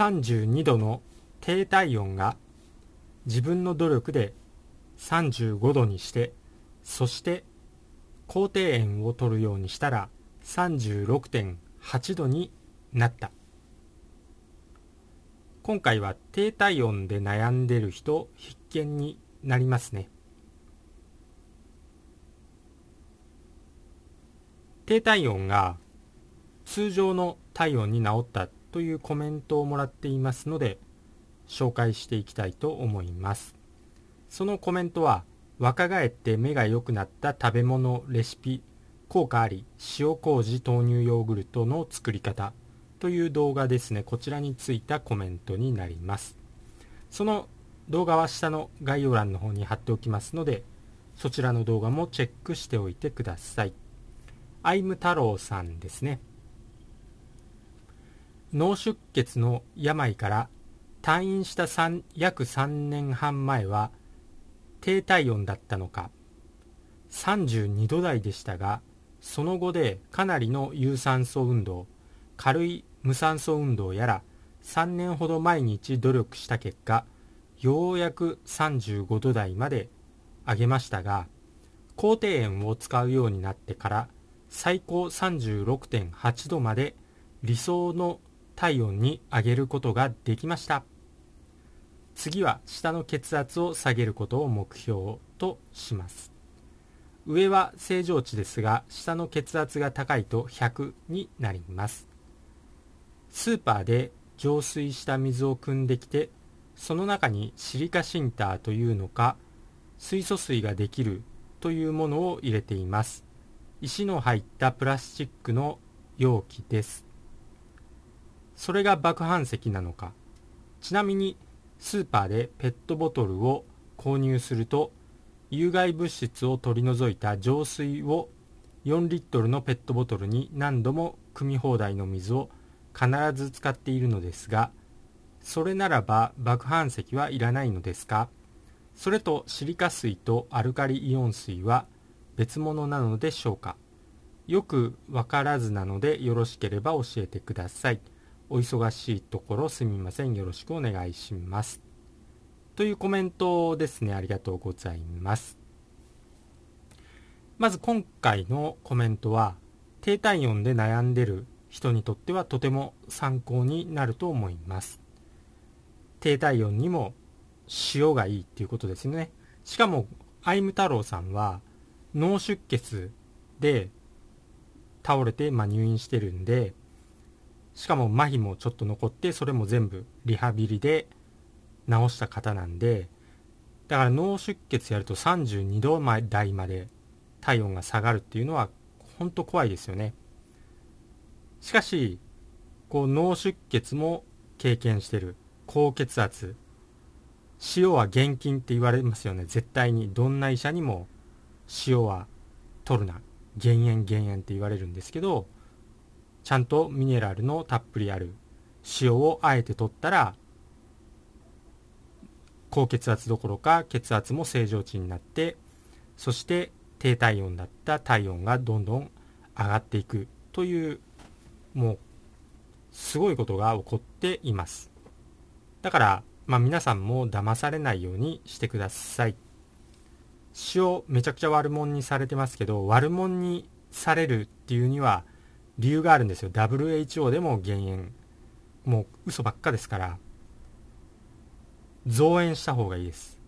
32度の低体温が自分の努力で35度にしてそして高低塩を取るようにしたら36.8度になった。今回は低体温で悩んでる人必見になりますね。低体温が通常の体温に治ったというコメントをもらっていますので紹介していきたいと思います。そのコメントは若返って目が良くなった食べ物レシピ効果あり塩麹豆乳ヨーグルトの作り方という動画ですね。こちらについたコメントになります。その動画は下の概要欄の方に貼っておきますのでそちらの動画もチェックしておいてください。アイム太郎さんですね。脳出血の病から退院した3約3年半前は低体温だったのか32度台でしたがその後でかなりの有酸素運動軽い無酸素運動やら3年ほど毎日努力した結果ようやく35度台まで上げましたが高低塩を使うようになってから最高36.8度まで理想の体温に上げることができました。次は下の血圧を下げることを目標とします。上は正常値ですが下の血圧が高いと100になります。スーパーで浄水した水を汲んできてその中にシリカシンターというのか水素水ができるというものを入れています。石の入ったプラスチックの容器です。それが爆飯石なのかちなみにスーパーでペットボトルを購入すると有害物質を取り除いた浄水を4リットルのペットボトルに何度も汲み放題の水を必ず使っているのですがそれならば爆飯石はいらないのですかそれとシリカ水とアルカリイオン水は別物なのでしょうかよくわからずなのでよろしければ教えてください。お忙しいところすみません。よろしくお願いします。というコメントですね。ありがとうございます。まず今回のコメントは、低体温で悩んでる人にとってはとても参考になると思います。低体温にも塩がいいっていうことですね。しかも、アイム太郎さんは脳出血で倒れて、まあ、入院してるんで、しかも麻痺もちょっと残ってそれも全部リハビリで治した方なんでだから脳出血やると32度台まで体温が下がるっていうのは本当怖いですよね。しかしこう脳出血も経験してる。高血圧。塩は厳禁って言われますよね。絶対に。どんな医者にも塩は取るな。減塩減塩って言われるんですけどちゃんとミネラルのたっぷりある塩をあえて取ったら高血圧どころか血圧も正常値になってそして低体温だった体温がどんどん上がっていくというもうすごいことが起こっています。だからまあ皆さんも騙されないようにしてください。塩めちゃくちゃ悪者にされてますけど悪者にされるっていうには理由があるんですよ。WHO でも減塩。もう嘘ばっかですから。増塩した方がいいです。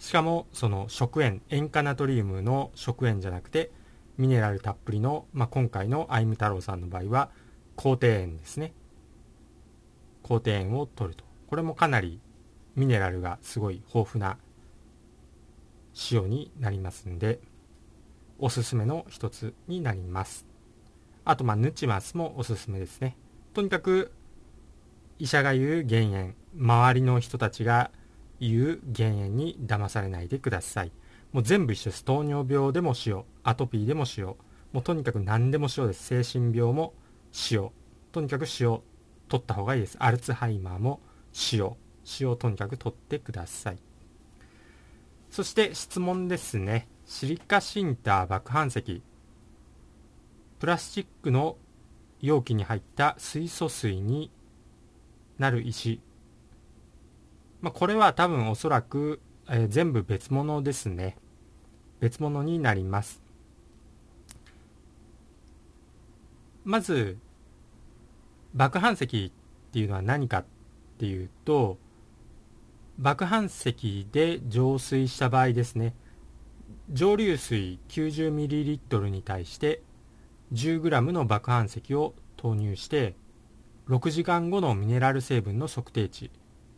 しかもその食塩塩化ナトリウムの食塩じゃなくてミネラルたっぷりの、まあ、今回のアイム太郎さんの場合は高低塩ですね。高低塩を取ると。これもかなりミネラルがすごい豊富な塩になりますんでおすすめの一つになります。あと、まあ、ヌチマスもおすすめですね。とにかく、医者が言う減塩、周りの人たちが言う減塩に騙されないでください。もう全部一緒です。糖尿病でも塩、アトピーでも塩、もうとにかく何でも塩です。精神病も塩。とにかく塩、取った方がいいです。アルツハイマーも塩。塩をとにかく取ってください。そして質問ですね。シリカシンター爆飯石。プラスチックの容器に入った水素水になる石、まあ、これは多分おそらく、えー、全部別物ですね。別物になります。まず爆斑石っていうのは何かっていうと爆斑石で浄水した場合ですね。蒸留水 90ml に対して 10g の爆斑石を投入して6時間後のミネラル成分の測定値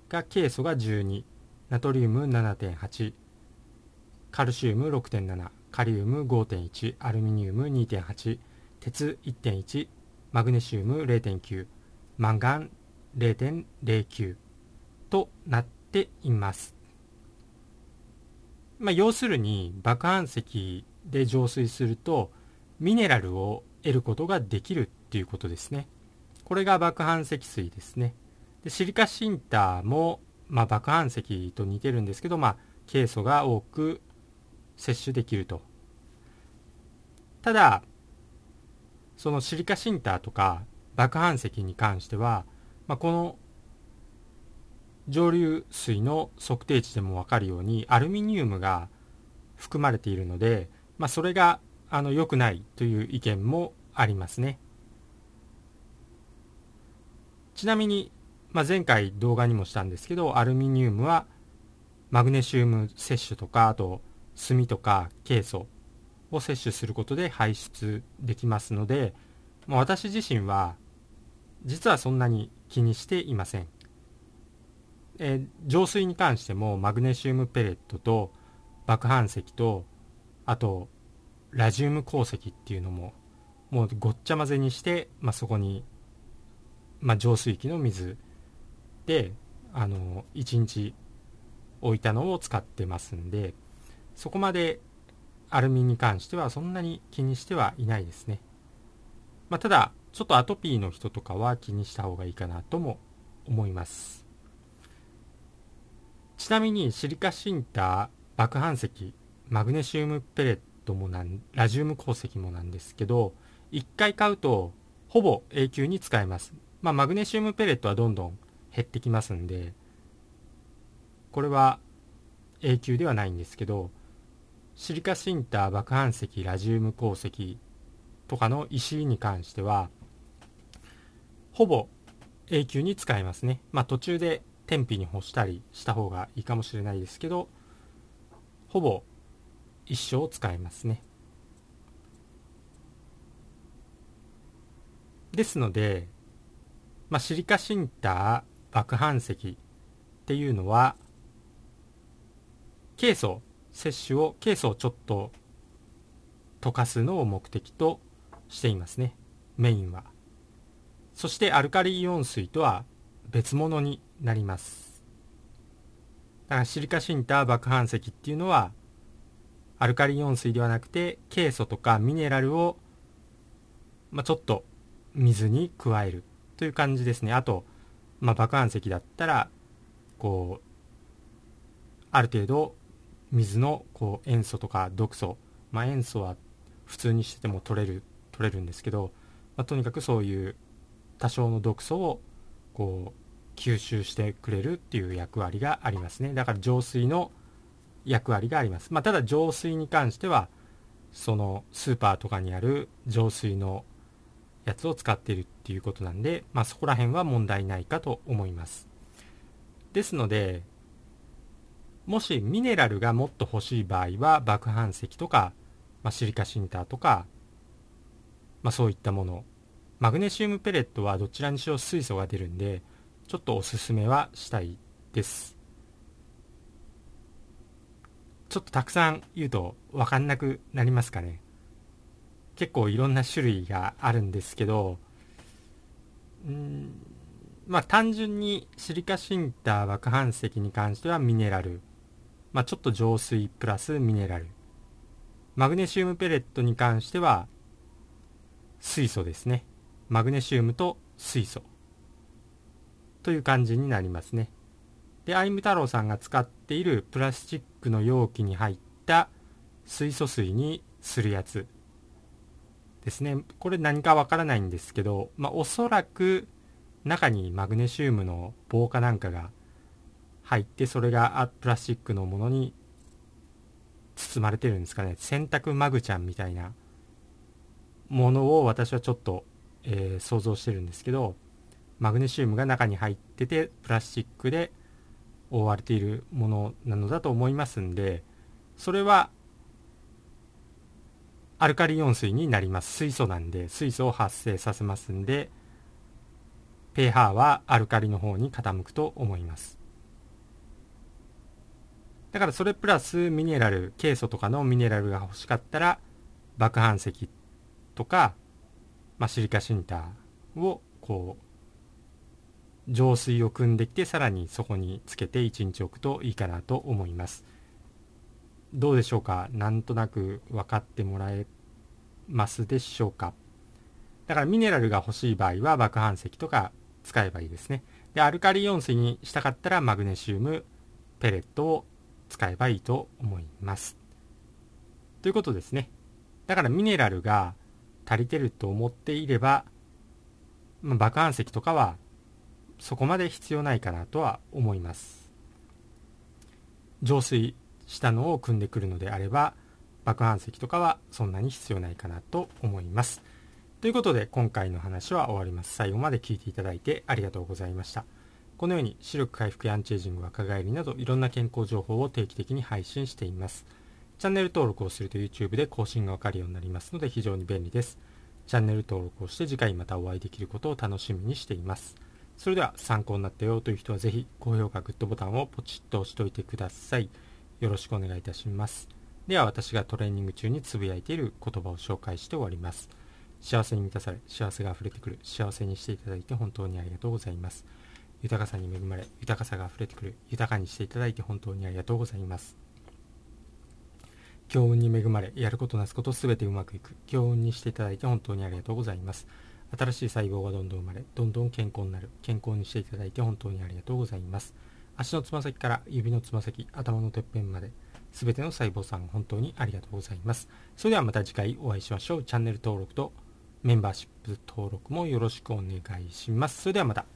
がケイ素が12ナトリウム7.8カルシウム6.7カリウム5.1アルミニウム2.8鉄1.1マグネシウム0.9マンガン0.09となっています。まあ、要するに爆斑石で浄水するとミネラルを得ることができるっていうことですね。これが爆斑石水ですね。でシリカシンターも、まあ、爆斑石と似てるんですけど、まあ、ケイ素が多く摂取できると。ただ、そのシリカシンターとか爆斑石に関しては、まあ、この蒸留水の測定値でも分かるようにアルミニウムが含まれているので、まあ、それがあの良くないという意見もありますね。ちなみに、まあ、前回動画にもしたんですけどアルミニウムはマグネシウム摂取とかあと炭とかケイ素を摂取することで排出できますので、まあ、私自身は実はそんなに気にしていません。えー、浄水に関してもマグネシウムペレットと爆斑石とあとラジウム鉱石っていうのももうごっちゃ混ぜにして、まあ、そこに、まあ、浄水器の水であの1日置いたのを使ってますんでそこまでアルミに関してはそんなに気にしてはいないですね、まあ、ただちょっとアトピーの人とかは気にした方がいいかなとも思います。ちなみにシリカシンター爆斑石マグネシウムペレットもなんラジウム鉱石もなんですけど1回買うとほぼ永久に使えます。まあマグネシウムペレットはどんどん減ってきますんでこれは永久ではないんですけどシリカシンター爆斑石ラジウム鉱石とかの石に関してはほぼ永久に使えますね。まあ途中で天日に干したりした方がいいかもしれないですけどほぼ一生使えますね。ですので、まあ、シリカシンター爆斑石っていうのはケイ素摂取をケイ素をちょっと溶かすのを目的としていますね。メインは。そしてアルカリイオン水とは別物になります。だからシリカシンター爆斑石っていうのはアルカリイオン水ではなくてケイ素とかミネラルを、まあ、ちょっと水に加えるという感じですね。あと、まあ、爆斑石だったらこうある程度水のこう塩素とか毒素、まあ、塩素は普通にしてても取れる取れるんですけど、まあ、とにかくそういう多少の毒素をこう吸収してくれるっていう役割がありますね。だから浄水の役割があります、まあ、ただ浄水に関してはそのスーパーとかにある浄水のやつを使っているっていうことなんで、まあ、そこら辺は問題ないかと思います。ですのでもしミネラルがもっと欲しい場合は爆斑石とか、まあ、シリカシンターとか、まあ、そういったもの。マグネシウムペレットはどちらにしろ水素が出るんでちょっとおすすめはしたいです。ちょっとたくさん言うと分かんなくなりますかね。結構いろんな種類があるんですけどうんまあ単純にシリカシンター爆斑石に関してはミネラル。まあちょっと浄水プラスミネラル。マグネシウムペレットに関しては水素ですね。マグネシウムと水素。という感じになりますね。で、アイム太郎さんが使っているプラスチックの容器に入った水素水にするやつですね。これ何かわからないんですけど、まあ、おそらく中にマグネシウムの棒かなんかが入ってそれがプラスチックのものに包まれてるんですかね洗濯マグちゃんみたいなものを私はちょっと、えー、想像してるんですけどマグネシウムが中に入っててプラスチックで覆われているものなのだと思いますんでそれはアルカリイオン水になります。水素なんで水素を発生させますんで pH はアルカリの方に傾くと思います。だからそれプラスミネラルケイ素とかのミネラルが欲しかったら爆反石とか、まあ、シリカシンターをこう浄水を汲んできてさらにそこにつけて1日置くといいかなと思います。どうでしょうか？なんとなく分かってもらえますでしょうか？だからミネラルが欲しい場合は爆反石とか使えばいいですね。でアルカリイオン水にしたかったらマグネシウムペレットを使えばいいと思います。ということですね。だからミネラルが足りてると思っていれば、まあ、爆反石とかはそこまで必要ないかなとは思います。浄水したのを組んでくるのであれば爆反石とかはそんなに必要ないかなと思います。ということで今回の話は終わります。最後まで聞いていただいてありがとうございました。このように視力回復やアンチエイジング若返りなどいろんな健康情報を定期的に配信しています。チャンネル登録をすると YouTube で更新がわかるようになりますので非常に便利です。チャンネル登録をして次回またお会いできることを楽しみにしています。それでは参考になったよという人はぜひ高評価、グッドボタンをポチッと押しておいてください。よろしくお願いいたします。では私がトレーニング中につぶやいている言葉を紹介して終わります。幸せに満たされ、幸せが溢れてくる、幸せにしていただいて本当にありがとうございます。豊かさに恵まれ、豊かさが溢れてくる、豊かにしていただいて本当にありがとうございます。強運に恵まれ、やることなすことすべてうまくいく。強運にしていただいて本当にありがとうございます。新しい細胞がどんどん生まれ、どんどん健康になる。健康にしていただいて本当にありがとうございます。足のつま先から指のつま先、頭のてっぺんまで、全ての細胞さん本当にありがとうございます。それではまた次回お会いしましょう。チャンネル登録とメンバーシップ登録もよろしくお願いします。それではまた。